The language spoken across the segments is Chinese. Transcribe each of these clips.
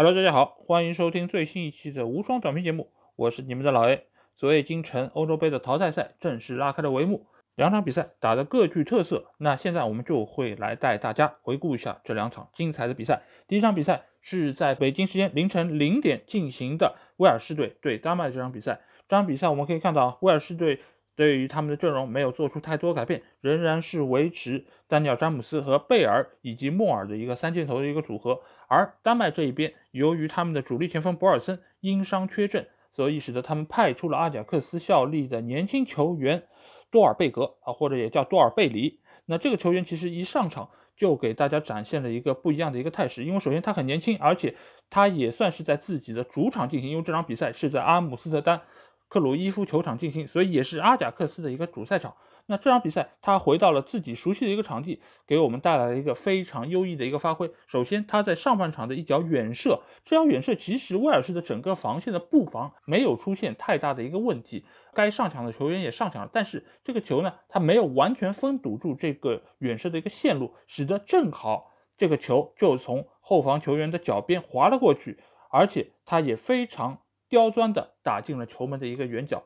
Hello，大家好，欢迎收听最新一期的无双短评节目，我是你们的老 A。昨夜今晨欧洲杯的淘汰赛正式拉开了帷幕，两场比赛打得各具特色。那现在我们就会来带大家回顾一下这两场精彩的比赛。第一场比赛是在北京时间凌晨零点进行的威尔士队对丹麦这场比赛。这场比赛我们可以看到，威尔士队。对于他们的阵容没有做出太多改变，仍然是维持丹尼尔·詹姆斯和贝尔以及莫尔的一个三箭头的一个组合。而丹麦这一边，由于他们的主力前锋博尔森因伤缺阵，所以使得他们派出了阿贾克斯效力的年轻球员多尔贝格啊，或者也叫多尔贝里。那这个球员其实一上场就给大家展现了一个不一样的一个态势，因为首先他很年轻，而且他也算是在自己的主场进行，因为这场比赛是在阿姆斯特丹。克鲁伊夫球场进行，所以也是阿贾克斯的一个主赛场。那这场比赛，他回到了自己熟悉的一个场地，给我们带来了一个非常优异的一个发挥。首先，他在上半场的一脚远射，这脚远射其实威尔士的整个防线的布防没有出现太大的一个问题，该上抢的球员也上抢了，但是这个球呢，他没有完全封堵住这个远射的一个线路，使得正好这个球就从后防球员的脚边滑了过去，而且他也非常。刁钻的打进了球门的一个远角，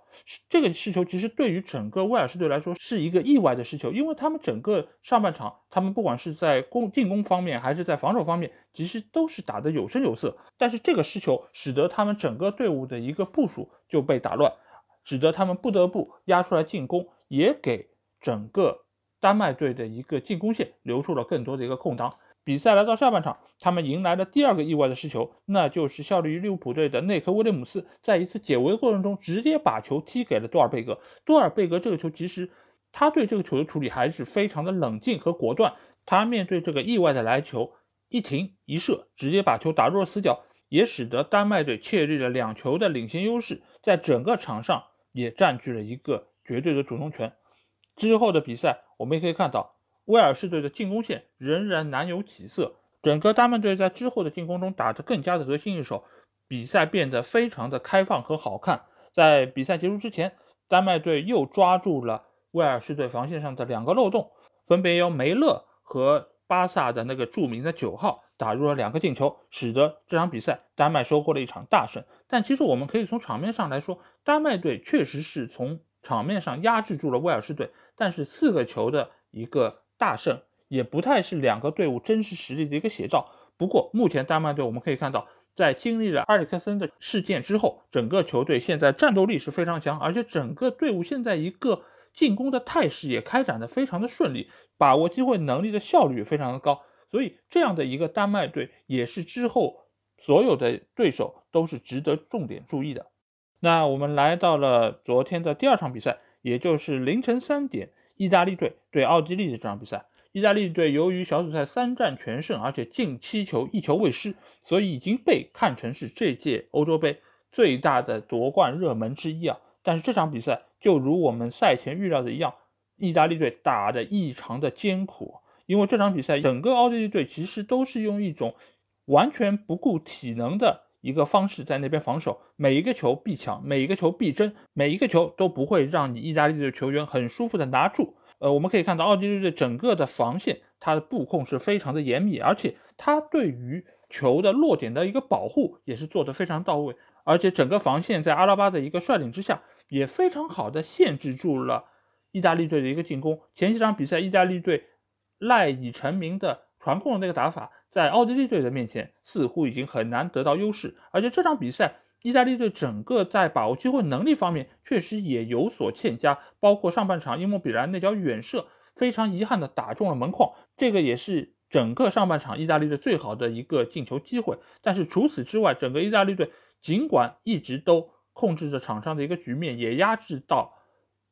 这个失球其实对于整个威尔士队来说是一个意外的失球，因为他们整个上半场，他们不管是在攻进攻方面还是在防守方面，其实都是打得有声有色。但是这个失球使得他们整个队伍的一个部署就被打乱，使得他们不得不压出来进攻，也给整个丹麦队的一个进攻线留出了更多的一个空档。比赛来到下半场，他们迎来了第二个意外的失球，那就是效力于利物浦队的内克·威廉姆斯在一次解围过程中直接把球踢给了多尔贝格。多尔贝格这个球其实他对这个球的处理还是非常的冷静和果断，他面对这个意外的来球一停一射，直接把球打入了死角，也使得丹麦队确立了两球的领先优势，在整个场上也占据了一个绝对的主动权。之后的比赛我们也可以看到。威尔士队的进攻线仍然难有起色，整个丹麦队在之后的进攻中打得更加的得心应手，比赛变得非常的开放和好看。在比赛结束之前，丹麦队又抓住了威尔士队防线上的两个漏洞，分别由梅勒和巴萨的那个著名的九号打入了两个进球，使得这场比赛丹麦收获了一场大胜。但其实我们可以从场面上来说，丹麦队确实是从场面上压制住了威尔士队，但是四个球的一个。大胜也不太是两个队伍真实实力的一个写照。不过，目前丹麦队我们可以看到，在经历了埃里克森的事件之后，整个球队现在战斗力是非常强，而且整个队伍现在一个进攻的态势也开展的非常的顺利，把握机会能力的效率也非常的高。所以，这样的一个丹麦队也是之后所有的对手都是值得重点注意的。那我们来到了昨天的第二场比赛，也就是凌晨三点。意大利队对奥地利的这场比赛，意大利队由于小组赛三战全胜，而且进七球一球未失，所以已经被看成是这届欧洲杯最大的夺冠热门之一啊。但是这场比赛就如我们赛前预料的一样，意大利队打得异常的艰苦，因为这场比赛整个奥地利队其实都是用一种完全不顾体能的。一个方式在那边防守，每一个球必抢，每一个球必争，每一个球都不会让你意大利队的球员很舒服的拿住。呃，我们可以看到奥地利队整个的防线，它的布控是非常的严密，而且它对于球的落点的一个保护也是做得非常到位。而且整个防线在阿拉巴的一个率领之下，也非常好的限制住了意大利队的一个进攻。前几场比赛，意大利队赖以成名的传控的那个打法。在奥地利队的面前，似乎已经很难得到优势，而且这场比赛，意大利队整个在把握机会能力方面确实也有所欠佳，包括上半场伊莫比兰那脚远射，非常遗憾的打中了门框，这个也是整个上半场意大利队最好的一个进球机会。但是除此之外，整个意大利队尽管一直都控制着场上的一个局面，也压制到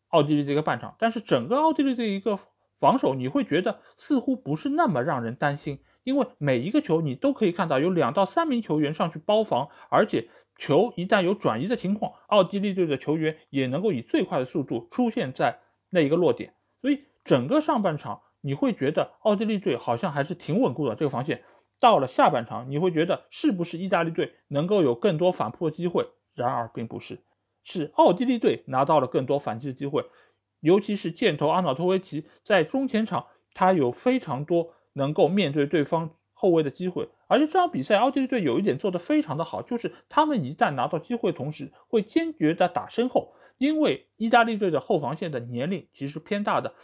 奥地利这个半场，但是整个奥地利的一个防守，你会觉得似乎不是那么让人担心。因为每一个球你都可以看到有两到三名球员上去包防，而且球一旦有转移的情况，奥地利队的球员也能够以最快的速度出现在那一个落点。所以整个上半场你会觉得奥地利队好像还是挺稳固的这个防线。到了下半场你会觉得是不是意大利队能够有更多反扑的机会？然而并不是，是奥地利队拿到了更多反击的机会，尤其是箭头阿瑙托维奇在中前场，他有非常多。能够面对对方后卫的机会。而且这场比赛，奥地利队有一点做得非常的好，就是他们一旦拿到机会，同时会坚决的打身后，因为意大利队的后防线的年龄其实偏大的，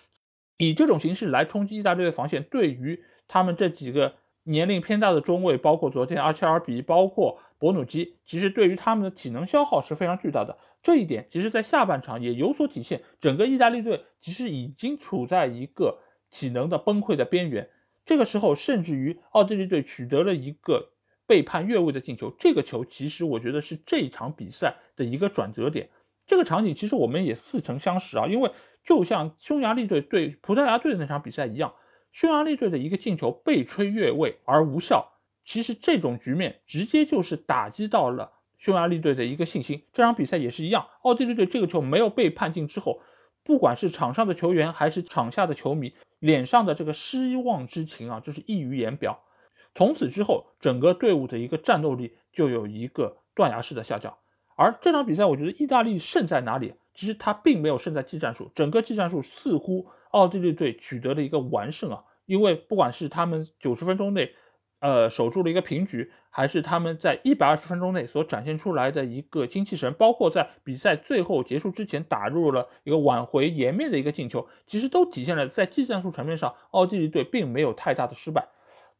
以这种形式来冲击意大利队防线，对于他们这几个年龄偏大的中卫，包括昨天阿切尔比，包括博努基，其实对于他们的体能消耗是非常巨大的。这一点其实，在下半场也有所体现。整个意大利队其实已经处在一个体能的崩溃的边缘。这个时候，甚至于奥地利队取得了一个背叛越位的进球。这个球其实我觉得是这场比赛的一个转折点。这个场景其实我们也似曾相识啊，因为就像匈牙利队对葡萄牙队的那场比赛一样，匈牙利队的一个进球被吹越位而无效。其实这种局面直接就是打击到了。匈牙利队的一个信心，这场比赛也是一样。奥地利队这个球没有被判进之后，不管是场上的球员还是场下的球迷，脸上的这个失望之情啊，就是溢于言表。从此之后，整个队伍的一个战斗力就有一个断崖式的下降。而这场比赛，我觉得意大利胜在哪里？其实他并没有胜在技战术，整个技战术似乎奥地利队取得了一个完胜啊，因为不管是他们九十分钟内。呃，守住了一个平局，还是他们在一百二十分钟内所展现出来的一个精气神，包括在比赛最后结束之前打入了一个挽回颜面的一个进球，其实都体现了在技战术层面上，奥地利队并没有太大的失败。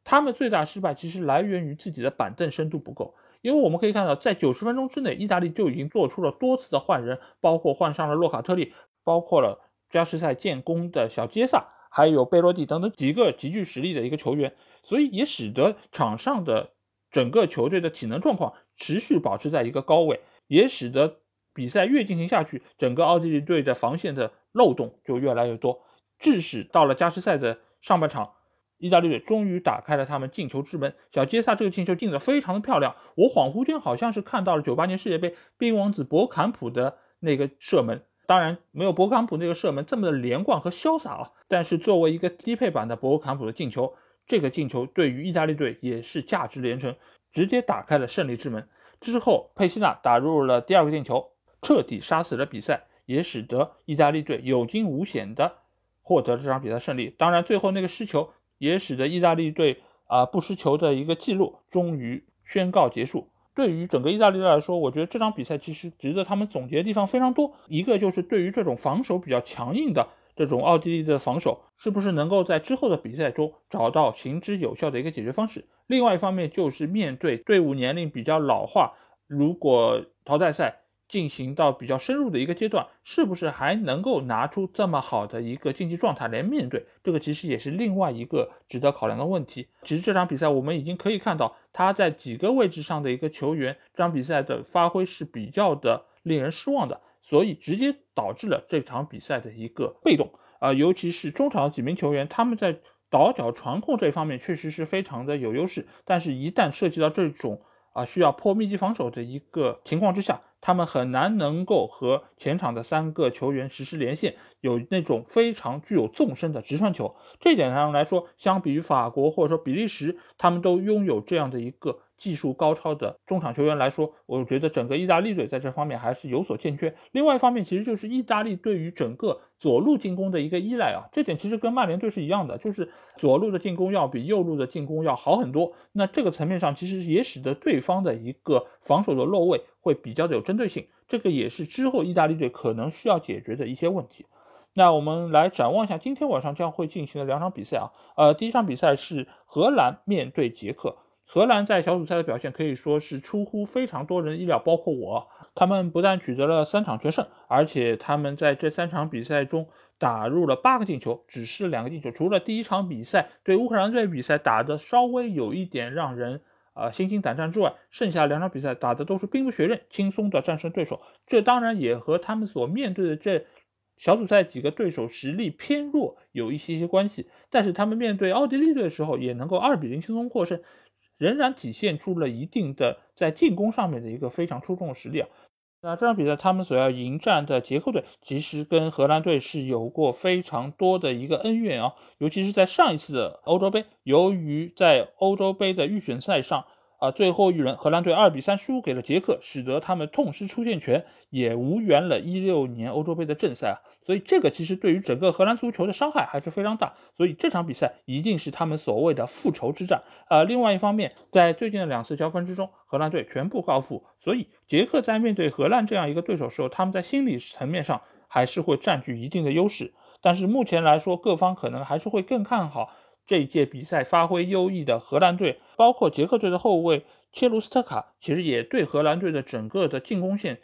他们最大失败其实来源于自己的板凳深度不够，因为我们可以看到，在九十分钟之内，意大利就已经做出了多次的换人，包括换上了洛卡特利，包括了加时赛建功的小杰萨，还有贝洛蒂等等几个极具实力的一个球员。所以也使得场上的整个球队的体能状况持续保持在一个高位，也使得比赛越进行下去，整个奥地利队的防线的漏洞就越来越多，致使到了加时赛的上半场，意大利队终于打开了他们进球之门。小杰萨这个进球进的非常的漂亮，我恍惚间好像是看到了九八年世界杯冰王子博坎普的那个射门，当然没有博坎普那个射门这么的连贯和潇洒啊，但是作为一个低配版的博坎普的进球。这个进球对于意大利队也是价值连城，直接打开了胜利之门。之后，佩西纳打入了第二个进球，彻底杀死了比赛，也使得意大利队有惊无险的获得这场比赛胜利。当然，最后那个失球也使得意大利队啊不失球的一个记录终于宣告结束。对于整个意大利队来说，我觉得这场比赛其实值得他们总结的地方非常多。一个就是对于这种防守比较强硬的。这种奥地利的防守是不是能够在之后的比赛中找到行之有效的一个解决方式？另外一方面就是面对队伍年龄比较老化，如果淘汰赛进行到比较深入的一个阶段，是不是还能够拿出这么好的一个竞技状态来面对？这个其实也是另外一个值得考量的问题。其实这场比赛我们已经可以看到，他在几个位置上的一个球员，这场比赛的发挥是比较的令人失望的。所以直接导致了这场比赛的一个被动啊，尤其是中场几名球员，他们在倒脚传控这方面确实是非常的有优势，但是，一旦涉及到这种啊需要破密集防守的一个情况之下，他们很难能够和前场的三个球员实施连线，有那种非常具有纵深的直传球。这点上来说，相比于法国或者说比利时，他们都拥有这样的一个。技术高超的中场球员来说，我觉得整个意大利队在这方面还是有所欠缺。另外一方面，其实就是意大利对于整个左路进攻的一个依赖啊，这点其实跟曼联队是一样的，就是左路的进攻要比右路的进攻要好很多。那这个层面上，其实也使得对方的一个防守的落位会比较的有针对性，这个也是之后意大利队可能需要解决的一些问题。那我们来展望一下今天晚上将会进行的两场比赛啊，呃，第一场比赛是荷兰面对捷克。荷兰在小组赛的表现可以说是出乎非常多人意料，包括我。他们不但取得了三场全胜，而且他们在这三场比赛中打入了八个进球，只是两个进球。除了第一场比赛对乌克兰队比赛打的稍微有一点让人啊心惊胆战之外，剩下两场比赛打的都是兵不血刃，轻松的战胜对手。这当然也和他们所面对的这小组赛几个对手实力偏弱有一些些关系。但是他们面对奥地利队的时候，也能够二比零轻松获胜。仍然体现出了一定的在进攻上面的一个非常出众的实力啊。那这场比赛他们所要迎战的捷克队，其实跟荷兰队是有过非常多的一个恩怨啊。尤其是在上一次的欧洲杯，由于在欧洲杯的预选赛上，啊，最后一轮荷兰队二比三输给了捷克，使得他们痛失出线权，也无缘了一六年欧洲杯的正赛啊。所以这个其实对于整个荷兰足球的伤害还是非常大。所以这场比赛一定是他们所谓的复仇之战呃。另外一方面，在最近的两次交锋之中，荷兰队全部告负，所以捷克在面对荷兰这样一个对手时候，他们在心理层面上还是会占据一定的优势。但是目前来说，各方可能还是会更看好。这一届比赛发挥优异的荷兰队，包括捷克队的后卫切卢斯特卡，其实也对荷兰队的整个的进攻线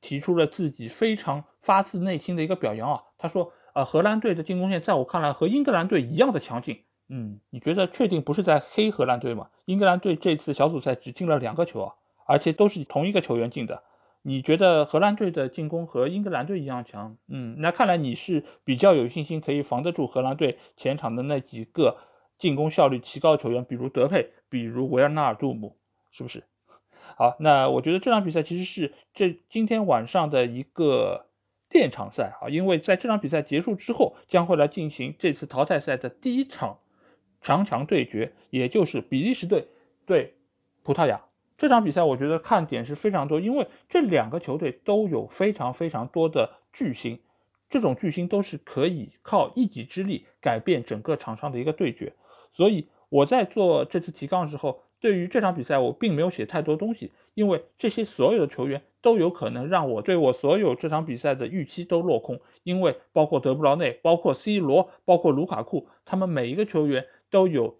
提出了自己非常发自内心的一个表扬啊。他说：“呃，荷兰队的进攻线在我看来和英格兰队一样的强劲。”嗯，你觉得确定不是在黑荷兰队吗？英格兰队这次小组赛只进了两个球啊，而且都是同一个球员进的。你觉得荷兰队的进攻和英格兰队一样强？嗯，那看来你是比较有信心可以防得住荷兰队前场的那几个进攻效率奇高的球员，比如德佩，比如维尔纳尔杜姆，是不是？好，那我觉得这场比赛其实是这今天晚上的一个垫场赛啊，因为在这场比赛结束之后，将会来进行这次淘汰赛的第一场强强对决，也就是比利时队对葡萄牙。这场比赛我觉得看点是非常多，因为这两个球队都有非常非常多的巨星，这种巨星都是可以靠一己之力改变整个场上的一个对决。所以我在做这次提纲的时候，对于这场比赛我并没有写太多东西，因为这些所有的球员都有可能让我对我所有这场比赛的预期都落空，因为包括德布劳内、包括 C 罗、包括卢卡库，他们每一个球员都有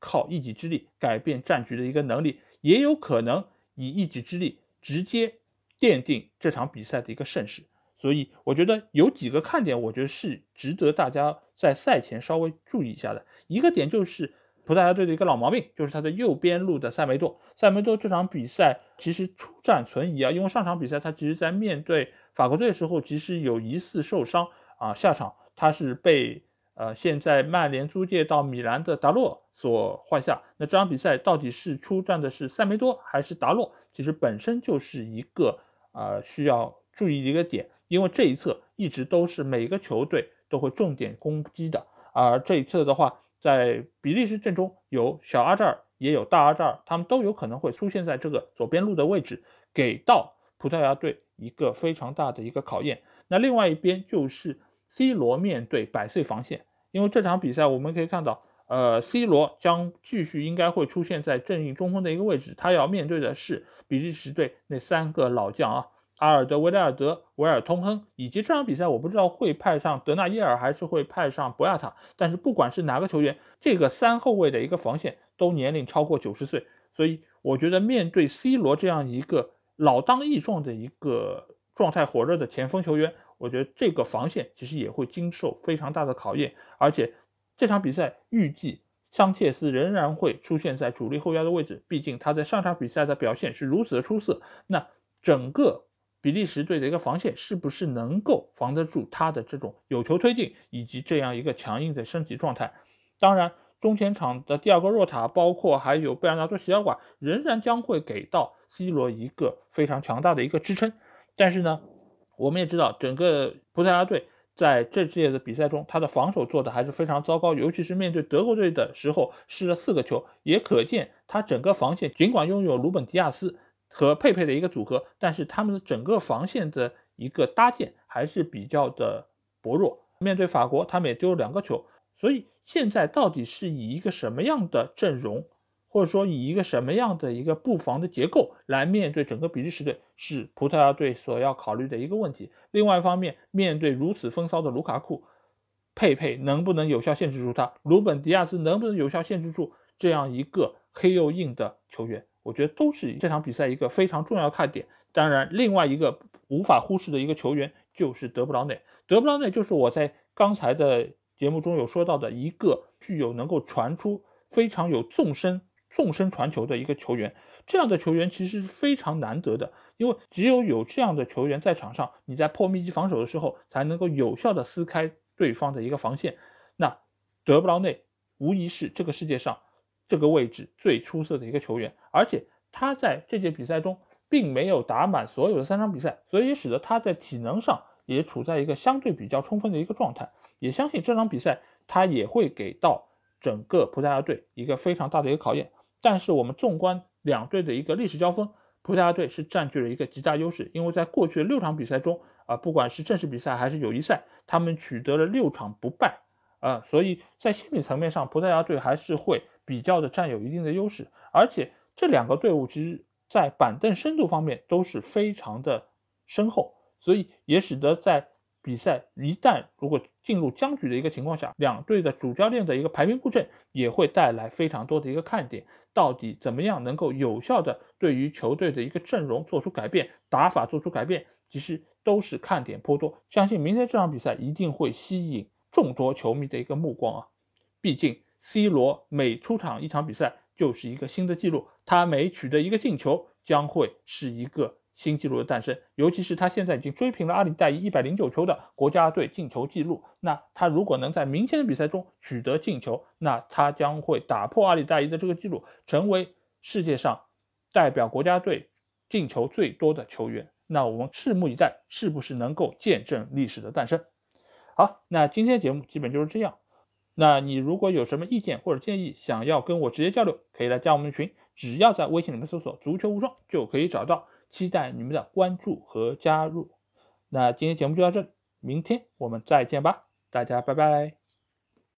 靠一己之力改变战局的一个能力。也有可能以一己之力直接奠定这场比赛的一个胜势，所以我觉得有几个看点，我觉得是值得大家在赛前稍微注意一下的。一个点就是葡萄牙队的一个老毛病，就是他的右边路的塞梅多。塞梅多这场比赛其实出战存疑啊，因为上场比赛他其实在面对法国队的时候，其实有疑似受伤啊，下场他是被。呃，现在曼联租借到米兰的达洛所换下，那这场比赛到底是出战的是塞梅多还是达洛？其实本身就是一个呃需要注意的一个点，因为这一侧一直都是每个球队都会重点攻击的，而这一侧的话，在比利时阵中有小阿扎尔，也有大阿扎尔，他们都有可能会出现在这个左边路的位置，给到葡萄牙队一个非常大的一个考验。那另外一边就是。C 罗面对百岁防线，因为这场比赛我们可以看到，呃，C 罗将继续应该会出现在正印中锋的一个位置，他要面对的是比利时队那三个老将啊，阿尔德维莱尔德、维尔通亨，以及这场比赛我不知道会派上德纳耶尔还是会派上博亚塔，但是不管是哪个球员，这个三后卫的一个防线都年龄超过九十岁，所以我觉得面对 C 罗这样一个老当益壮的一个状态火热的前锋球员。我觉得这个防线其实也会经受非常大的考验，而且这场比赛预计桑切斯仍然会出现在主力后腰的位置，毕竟他在上场比赛的表现是如此的出色。那整个比利时队的一个防线是不是能够防得住他的这种有球推进以及这样一个强硬的身体状态？当然，中前场的第二个若塔，包括还有贝尔纳多席尔瓦，仍然将会给到 C 罗一个非常强大的一个支撑。但是呢？我们也知道，整个葡萄牙队在这届的比赛中，他的防守做的还是非常糟糕，尤其是面对德国队的时候，失了四个球，也可见他整个防线尽管拥有鲁本迪亚斯和佩佩的一个组合，但是他们的整个防线的一个搭建还是比较的薄弱。面对法国，他们也丢了两个球，所以现在到底是以一个什么样的阵容？或者说以一个什么样的一个布防的结构来面对整个比利时队，是葡萄牙队所要考虑的一个问题。另外一方面，面对如此风骚的卢卡库，佩佩能不能有效限制住他？鲁本迪亚斯能不能有效限制住这样一个黑又硬的球员？我觉得都是这场比赛一个非常重要看点。当然，另外一个无法忽视的一个球员就是德布劳内。德布劳内就是我在刚才的节目中有说到的一个具有能够传出非常有纵深。纵深传球的一个球员，这样的球员其实是非常难得的，因为只有有这样的球员在场上，你在破密集防守的时候，才能够有效的撕开对方的一个防线。那德布劳内无疑是这个世界上这个位置最出色的一个球员，而且他在这届比赛中并没有打满所有的三场比赛，所以使得他在体能上也处在一个相对比较充分的一个状态。也相信这场比赛他也会给到整个葡萄牙队一个非常大的一个考验。但是我们纵观两队的一个历史交锋，葡萄牙队是占据了一个极大优势，因为在过去的六场比赛中啊，不管是正式比赛还是友谊赛，他们取得了六场不败啊，所以在心理层面上，葡萄牙队还是会比较的占有一定的优势，而且这两个队伍其实在板凳深度方面都是非常的深厚，所以也使得在比赛一旦如果进入僵局的一个情况下，两队的主教练的一个排兵布阵也会带来非常多的一个看点。到底怎么样能够有效的对于球队的一个阵容做出改变，打法做出改变，其实都是看点颇多。相信明天这场比赛一定会吸引众多球迷的一个目光啊！毕竟 C 罗每出场一场比赛就是一个新的记录，他每取得一个进球将会是一个。新纪录的诞生，尤其是他现在已经追平了阿里代伊一百零九球的国家队进球纪录。那他如果能在明天的比赛中取得进球，那他将会打破阿里代伊的这个纪录，成为世界上代表国家队进球最多的球员。那我们拭目以待，是不是能够见证历史的诞生？好，那今天的节目基本就是这样。那你如果有什么意见或者建议，想要跟我直接交流，可以来加我们的群，只要在微信里面搜索“足球无双”就可以找到。期待你们的关注和加入。那今天节目就到这里，明天我们再见吧，大家拜拜。